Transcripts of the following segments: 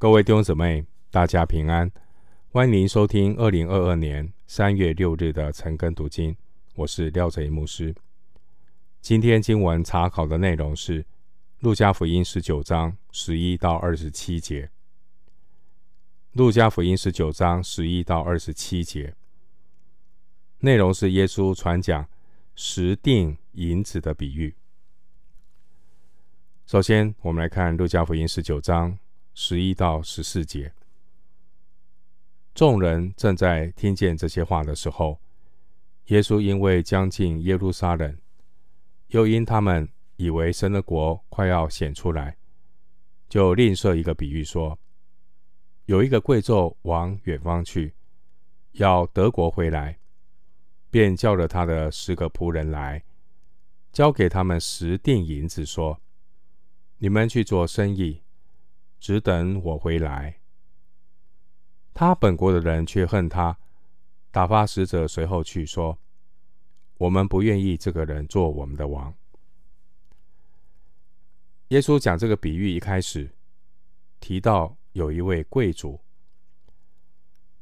各位弟兄姊妹，大家平安，欢迎收听二零二二年三月六日的晨更读经。我是廖哲一牧师。今天经文查考的内容是《路加福音》十九章十一到二十七节，《路加福音》十九章十一到二十七节，内容是耶稣传讲十锭银子的比喻。首先，我们来看《路加福音》十九章。十一到十四节，众人正在听见这些话的时候，耶稣因为将近耶路撒冷，又因他们以为神的国快要显出来，就另设一个比喻说：有一个贵胄往远方去，要得国回来，便叫了他的十个仆人来，交给他们十锭银子，说：你们去做生意。只等我回来。他本国的人却恨他，打发使者随后去说：“我们不愿意这个人做我们的王。”耶稣讲这个比喻一开始提到有一位贵族，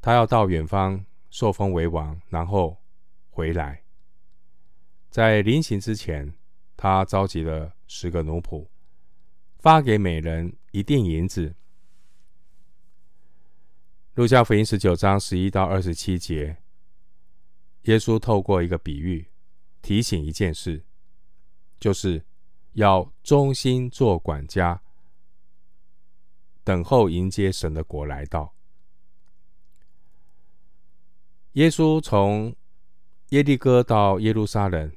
他要到远方受封为王，然后回来。在临行之前，他召集了十个奴仆。发给每人一锭银子。路加福音十九章十一到二十七节，耶稣透过一个比喻提醒一件事，就是要忠心做管家，等候迎接神的国来到。耶稣从耶利哥到耶路撒冷，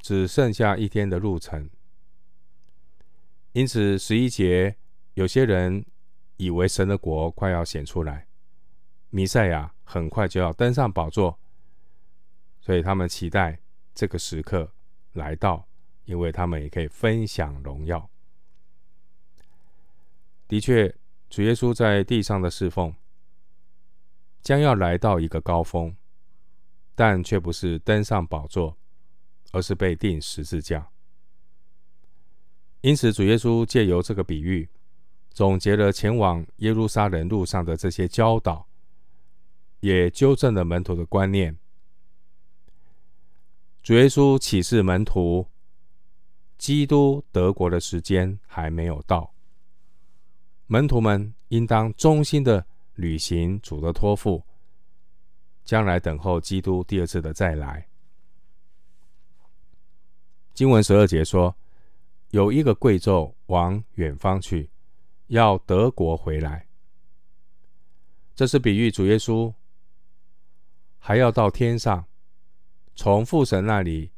只剩下一天的路程。因此，十一节，有些人以为神的国快要显出来，弥赛亚很快就要登上宝座，所以他们期待这个时刻来到，因为他们也可以分享荣耀。的确，主耶稣在地上的侍奉将要来到一个高峰，但却不是登上宝座，而是被钉十字架。因此，主耶稣借由这个比喻，总结了前往耶路撒冷路上的这些教导，也纠正了门徒的观念。主耶稣启示门徒，基督得国的时间还没有到，门徒们应当忠心的履行主的托付，将来等候基督第二次的再来。经文十二节说。有一个贵胄往远方去，要得国回来。这是比喻主耶稣还要到天上，从父神那里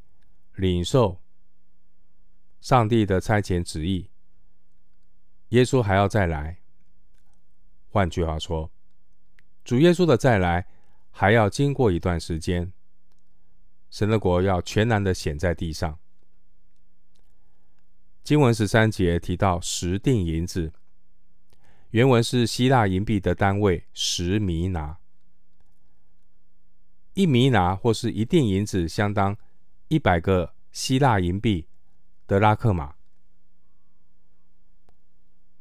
领受上帝的差遣旨意。耶稣还要再来。换句话说，主耶稣的再来还要经过一段时间，神的国要全然的显在地上。经文十三节提到十锭银子，原文是希腊银币的单位十米拿，一米拿或是一錠银子相当一百个希腊银币德拉克玛，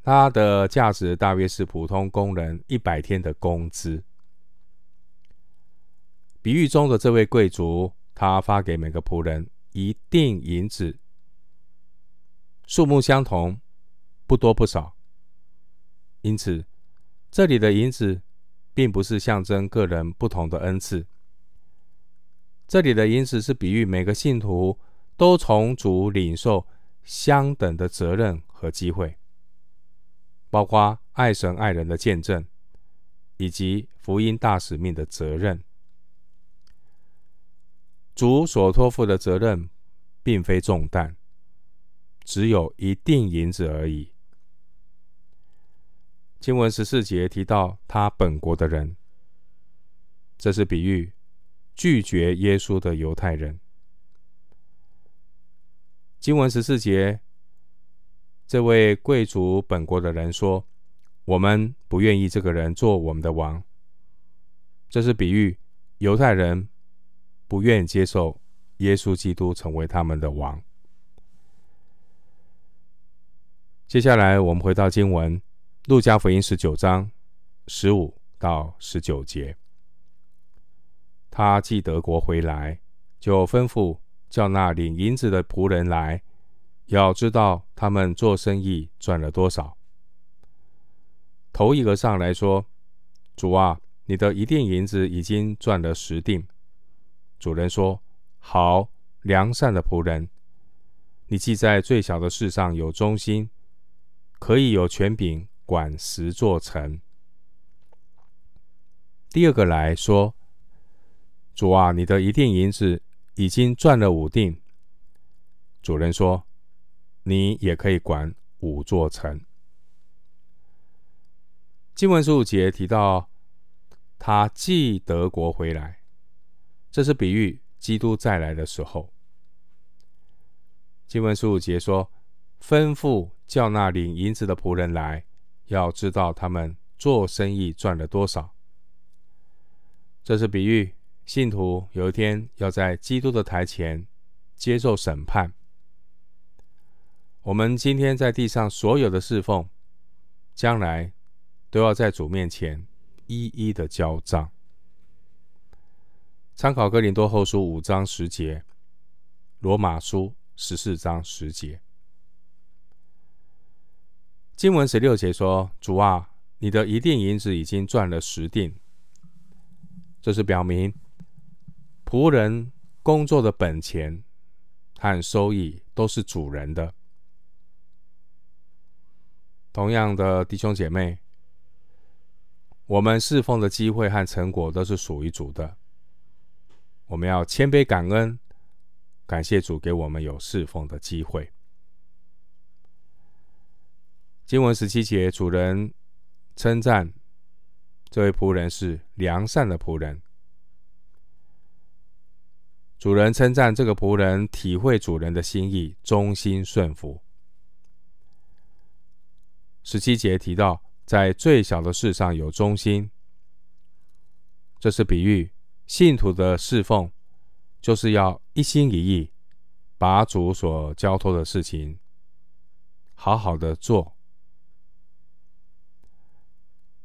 它的价值大约是普通工人一百天的工资。比喻中的这位贵族，他发给每个仆人一锭银子。数目相同，不多不少。因此，这里的银子并不是象征个人不同的恩赐。这里的银子是比喻每个信徒都从主领受相等的责任和机会，包括爱神爱人的见证，以及福音大使命的责任。主所托付的责任并非重担。只有一锭银子而已。经文十四节提到他本国的人，这是比喻拒绝耶稣的犹太人。经文十四节，这位贵族本国的人说：“我们不愿意这个人做我们的王。”这是比喻犹太人不愿意接受耶稣基督成为他们的王。接下来，我们回到经文，路加福音十九章十五到十九节，他既得国回来，就吩咐叫那领银子的仆人来，要知道他们做生意赚了多少。头一个上来说：“主啊，你的一锭银子已经赚了十锭。”主人说：“好，良善的仆人，你既在最小的事上有忠心，可以有权柄管十座城。”第二个来说：“主啊，你的一锭银子已经赚了五锭。”主人说：“你也可以管五座城。”经文十五节提到，他既德国回来。这是比喻基督再来的时候。经文十五节说：“吩咐叫那领银子的仆人来，要知道他们做生意赚了多少。”这是比喻信徒有一天要在基督的台前接受审判。我们今天在地上所有的侍奉，将来都要在主面前一一的交账。参考哥林多后书五章十节，罗马书十四章十节。经文十六节说：“主啊，你的一锭银子已经赚了十锭。”这是表明仆人工作的本钱和收益都是主人的。同样的弟兄姐妹，我们侍奉的机会和成果都是属于主的。我们要谦卑感恩，感谢主给我们有侍奉的机会。经文十七节，主人称赞这位仆人是良善的仆人。主人称赞这个仆人体会主人的心意，忠心顺服。十七节提到，在最小的事上有忠心，这是比喻。信徒的侍奉，就是要一心一意，把主所交托的事情好好的做。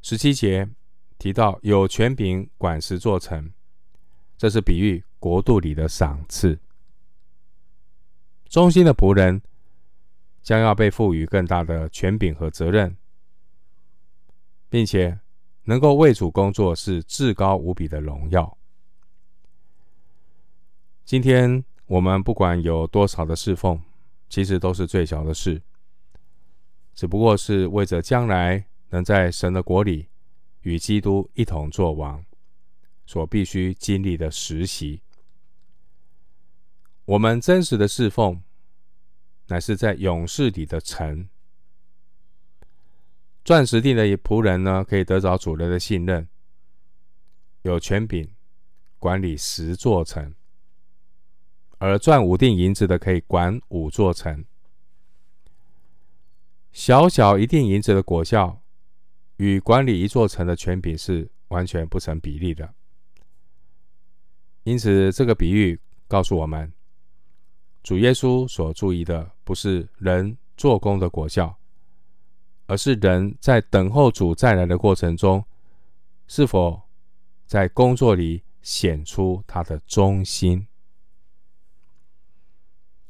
十七节提到有权柄管十座城，这是比喻国度里的赏赐。忠心的仆人将要被赋予更大的权柄和责任，并且能够为主工作，是至高无比的荣耀。今天我们不管有多少的侍奉，其实都是最小的事，只不过是为着将来能在神的国里与基督一同作王所必须经历的实习。我们真实的侍奉，乃是在勇士里的城。赚十錠的仆人呢，可以得着主人的信任，有权柄管理十座城。而赚五锭银子的可以管五座城，小小一锭银子的果效，与管理一座城的权柄是完全不成比例的。因此，这个比喻告诉我们，主耶稣所注意的不是人做工的果效，而是人在等候主再来的过程中，是否在工作里显出他的忠心。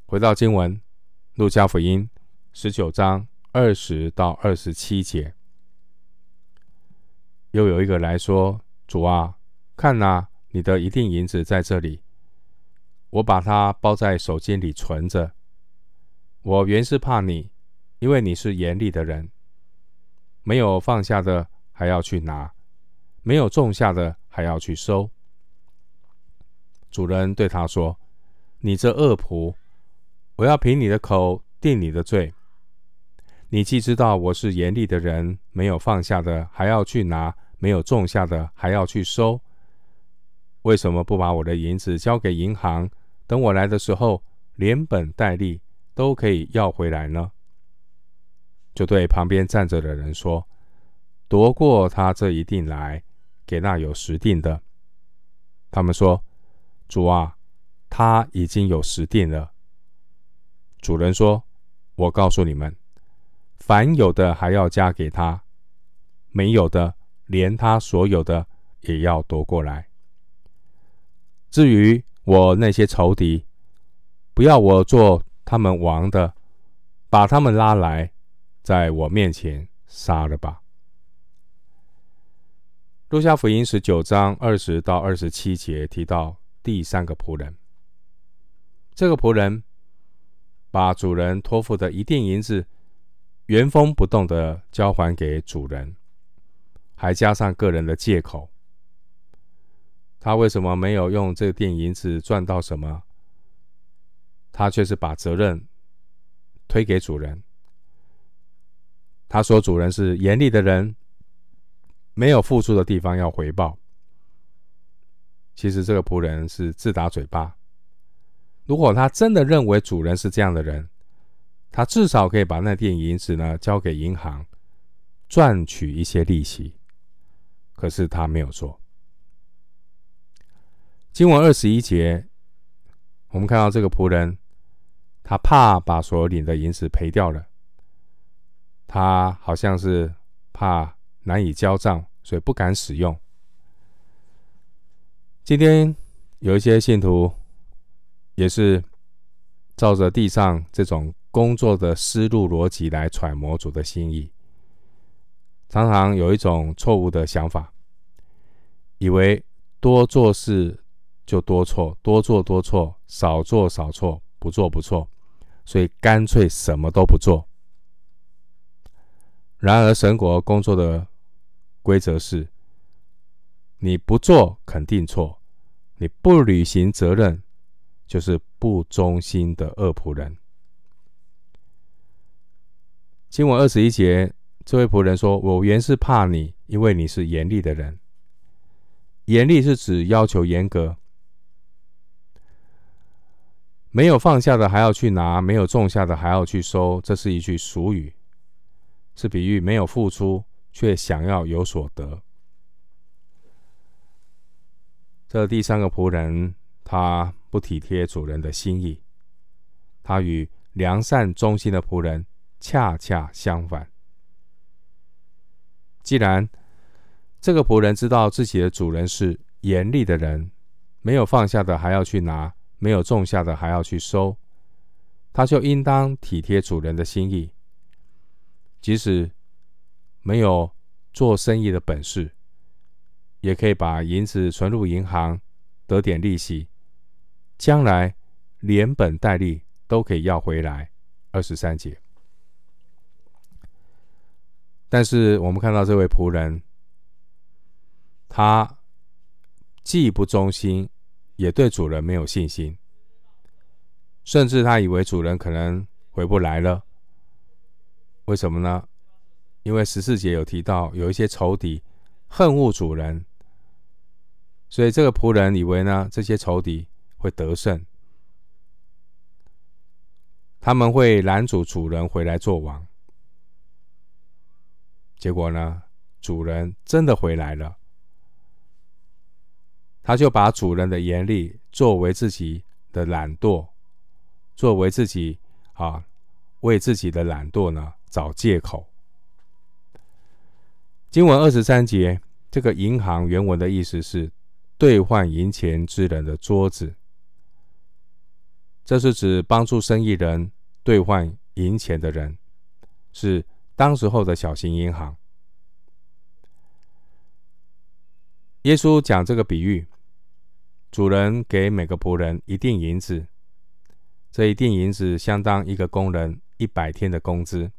回到经文，《路加福音》十九章二十到二十七节，又有一个来说：“主啊，看呐，你的一錠银子在这里，我把它包在手巾里存着。我原是怕你，因为你是严厉的人，没有放下的还要去拿，没有种下的还要去收。”主人对他说：“你这恶仆。”我要凭你的口定你的罪。你既知道我是严厉的人，没有放下的还要去拿，没有种下的还要去收，为什么不把我的银子交给银行，等我来的时候，连本带利都可以要回来呢？就对旁边站着的人说：“夺过他这一锭来，给那有十锭的。”他们说：“主啊，他已经有十锭了。”主人说：“我告诉你们，凡有的还要加给他，没有的，连他所有的也要夺过来。至于我那些仇敌，不要我做他们王的，把他们拉来，在我面前杀了吧。路加福音十九章二十到二十七节提到第三个仆人，这个仆人把主人托付的一锭银子原封不动的交还给主人，还加上个人的借口。他为什么没有用这錠银子赚到什么？他却是把责任推给主人。他说主人是严厉的人。没有付出的地方要回报。其实这个仆人是自打嘴巴。如果他真的认为主人是这样的人，他至少可以把那錠银子呢交给银行，赚取一些利息。可是他没有做。经文二十一节，我们看到这个仆人，他怕把所领的银子赔掉了，他好像是怕。难以交账，所以不敢使用。今天有一些信徒也是照着地上这种工作的思路逻辑来揣摩主的心意，常常有一种错误的想法，以为多做事就多错，多做多错，少做少错，不做不错，所以干脆什么都不做。然而神国工作的规则是：你不做肯定错，你不履行责任就是不忠心的恶仆人。经文二十一节，这位仆人说：“我原是怕你，因为你是严厉的人。严厉是指要求严格，没有放下的还要去拿，没有种下的还要去收。这是一句俗语，是比喻没有付出。”却想要有所得。这第三个仆人，他不体贴主人的心意，他与良善忠心的仆人恰恰相反。既然这个仆人知道自己的主人是严厉的人，没有放下的还要去拿，没有种下的还要去收，他就应当体贴主人的心意，即使。没有做生意的本事，也可以把银子存入银行，得点利息，将来连本带利都可以要回来。二十三节。但是我们看到这位仆人，他既不忠心，也对主人没有信心，甚至他以为主人可能回不来了。为什么呢？因为十四节有提到，有一些仇敌恨恶主人，所以这个仆人以为呢，这些仇敌会得胜，他们会拦阻主人回来做王。结果呢，主人真的回来了，他就把主人的严厉作为自己的懒惰，作为自己啊，为自己的懒惰呢找借口。经文二十三节，这个银行原文的意思是兑换银钱之人的桌子，这是指帮助生意人兑换银钱的人，是当时候的小型银行。耶稣讲这个比喻，主人给每个仆人一锭银子，这一锭银子相当一个工人一百天的工资。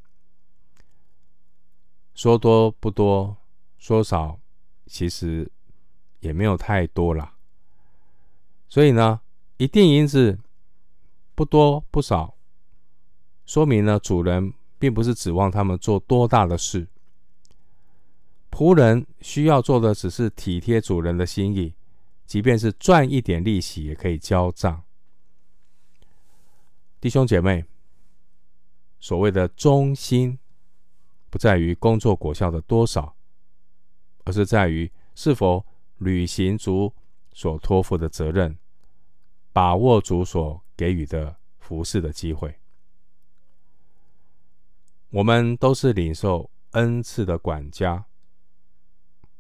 说多不多，说少其实也没有太多啦。所以呢，一锭银子不多不少，说明呢，主人并不是指望他们做多大的事。仆人需要做的只是体贴主人的心意，即便是赚一点利息也可以交账。弟兄姐妹，所谓的忠心。不在于工作果效的多少，而是在于是否履行主所托付的责任，把握主所给予的服侍的机会。我们都是领受恩赐的管家，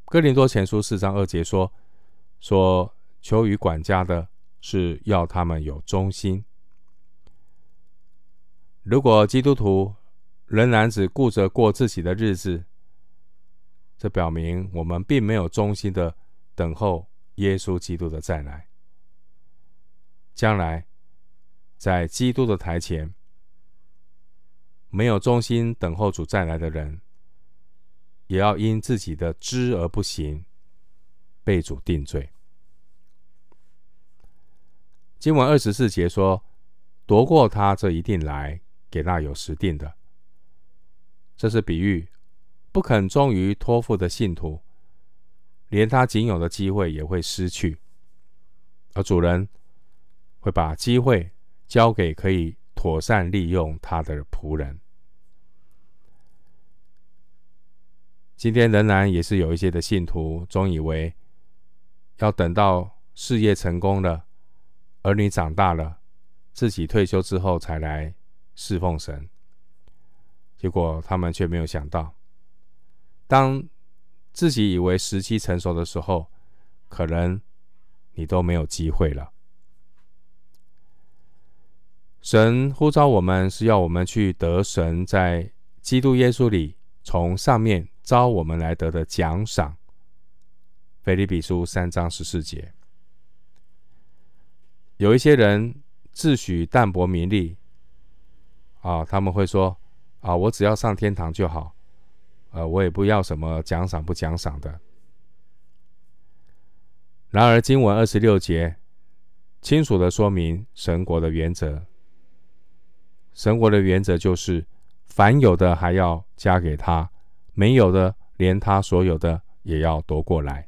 哥林多前书四章二节说：“说求于管家的是要他们有忠心。如果基督徒仍然只顾着过自己的日子，这表明我们并没有忠心的等候耶稣基督的再来。将来在基督的台前，没有忠心等候主再来的人，也要因自己的知而不行，被主定罪。经文二十四节说：“夺过他，这一定来给那有实定的。”这是比喻。不肯忠于托付的信徒，连他仅有的机会也会失去，而主人会把机会交给可以妥善利用他的仆人。今天仍然也是有一些的信徒，总以为要等到事业成功了、儿女长大了、自己退休之后才来侍奉神，结果他们却没有想到。当自己以为时机成熟的时候，可能你都没有机会了。神呼召我们，是要我们去得神在基督耶稣里从上面招我们来得的奖赏。腓立比书三章十四节，有一些人自诩淡泊名利，啊，他们会说：啊，我只要上天堂就好。呃，我也不要什么奖赏不奖赏的。然而，经文二十六节清楚的说明神国的原则。神国的原则就是，凡有的还要加给他，没有的连他所有的也要夺过来。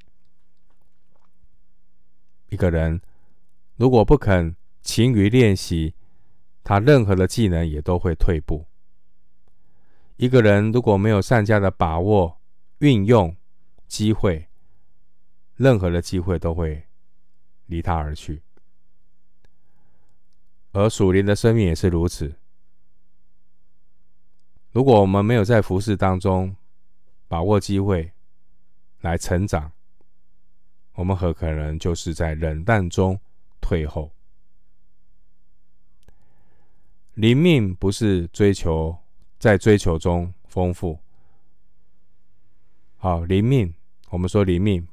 一个人如果不肯勤于练习，他任何的技能也都会退步。一个人如果没有善加的把握、运用机会，任何的机会都会离他而去。而属灵的生命也是如此。如果我们没有在服事当中把握机会来成长，我们很可能就是在冷淡中退后。灵命不是追求。在追求中丰富。好，灵命，我们说灵命，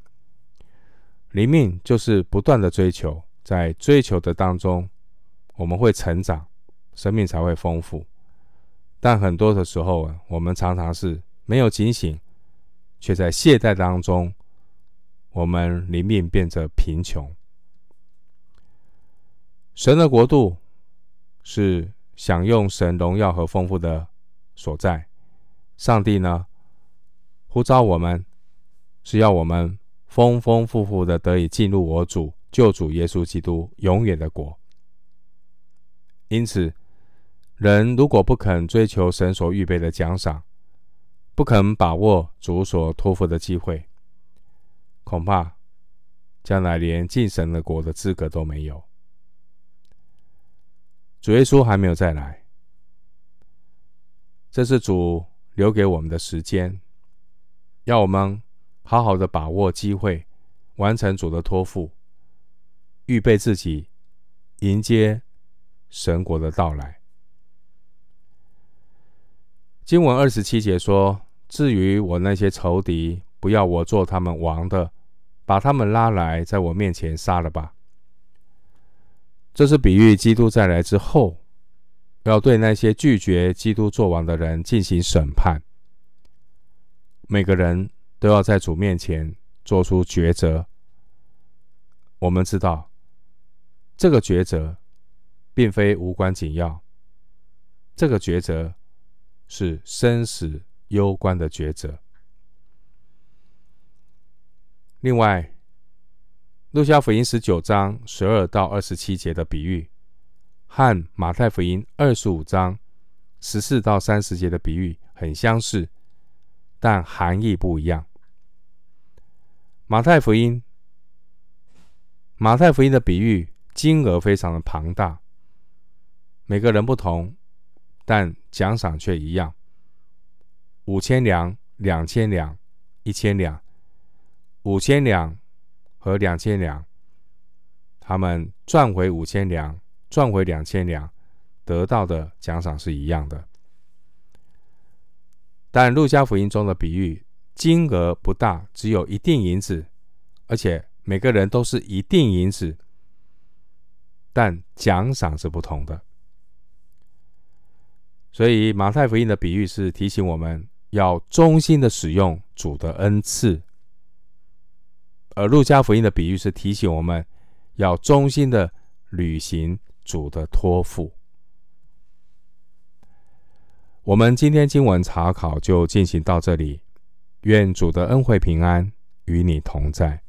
灵命就是不断的追求，在追求的当中，我们会成长，生命才会丰富。但很多的时候，我们常常是没有警醒，却在懈怠当中，我们灵命变得贫穷。神的国度是享用神荣耀和丰富的。所在，上帝呢，呼召我们，是要我们丰丰富富的得以进入我主救主耶稣基督永远的国。因此，人如果不肯追求神所预备的奖赏，不肯把握主所托付的机会，恐怕将来连进神的国的资格都没有。主耶稣还没有再来。这是主留给我们的时间，要我们好好的把握机会，完成主的托付，预备自己迎接神国的到来。经文二十七节说：“至于我那些仇敌，不要我做他们王的，把他们拉来，在我面前杀了吧。”这是比喻基督再来之后。要对那些拒绝基督作王的人进行审判。每个人都要在主面前做出抉择。我们知道，这个抉择并非无关紧要，这个抉择是生死攸关的抉择。另外，路加福音十九章十二到二十七节的比喻。和马太福音二十五章十四到三十节的比喻很相似，但含义不一样。马太福音，马太福音的比喻金额非常的庞大，每个人不同，但奖赏却一样：五千两、两千两、一千两。五千两和两千两，他们赚回五千两，赚回两千两，得到的奖赏是一样的。但路加福音中的比喻金额不大，只有一锭银子，而且每个人都是一锭银子，但奖赏是不同的。所以马太福音的比喻是提醒我们要忠心的使用主的恩赐，而路加福音的比喻是提醒我们要忠心的履行主的托付。我们今天经文查考就进行到这里，愿主的恩惠平安与你同在。